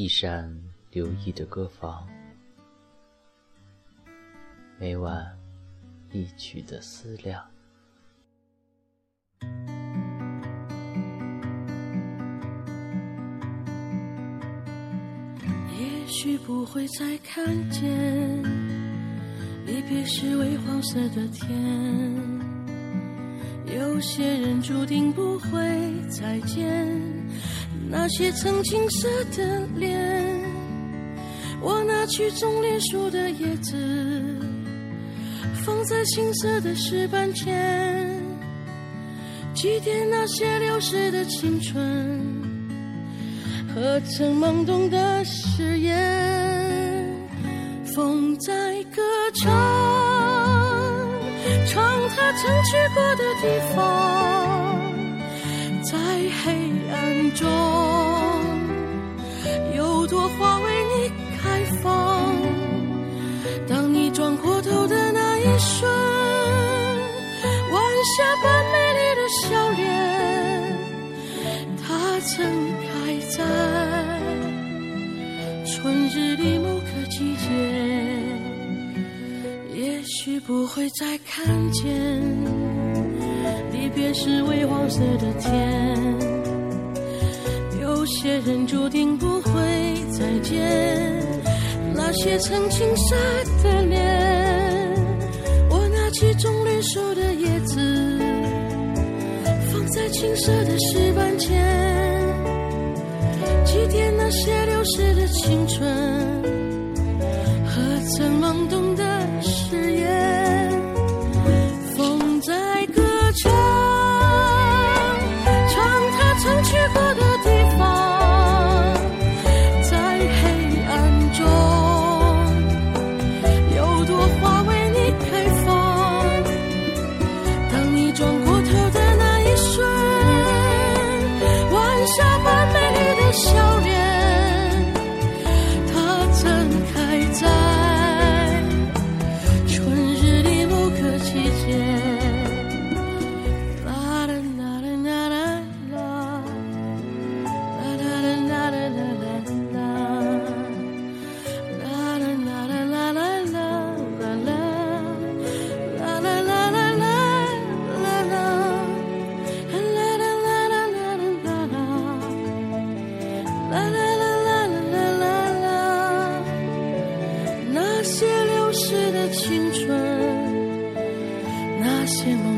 一扇留意的歌房，每晚一曲的思量。也许不会再看见，离别时微黄色的天。有些人注定不会再见。那些曾青涩的脸，我拿去种莲树的叶子，放在青涩的石板前，祭奠那些流逝的青春和曾懵懂的誓言。风在歌唱，唱他曾去过的地方。在黑暗中，有朵花为你开放。当你转过头的那一瞬，晚霞般美丽的笑脸，它曾开在春日里某个季节，许不会再看见。离别时微黄色的天，有些人注定不会再见。那些曾青涩的脸，我拿起种绿树的叶子，放在青涩的石板前，祭奠那些流逝的青春我曾懵懂的誓言。羡慕。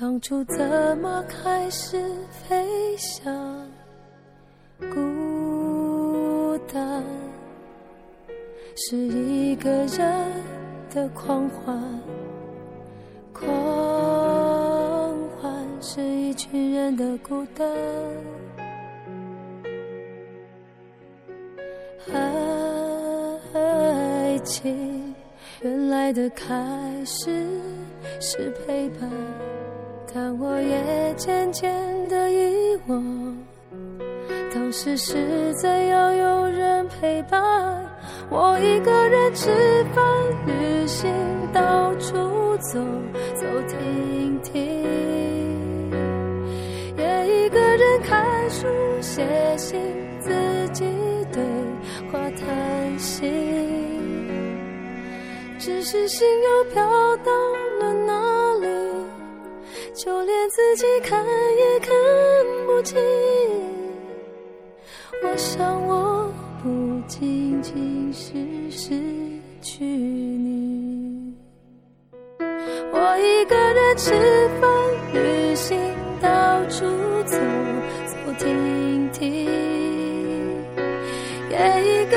当初怎么开始飞翔。孤单是一个人的狂欢，狂欢是一群人的孤单。爱情原来的开始是陪伴，但我也渐渐的遗忘。当时是怎样有人陪伴？我一个人吃饭、旅行、到处走走停停，也一个人看书、写信，自己对话谈心。只是心又飘到，就连自己看也看不清。我想，我不仅仅是失去你，我一个人吃饭、旅行、到处走走停停，也一个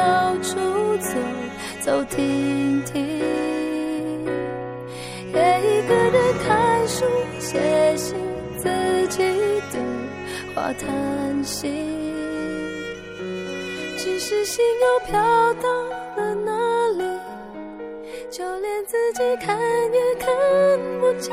到处走走停停，也一个人看书、写信，自己对话、叹息。是心又飘到了哪里？就连自己看也看不清。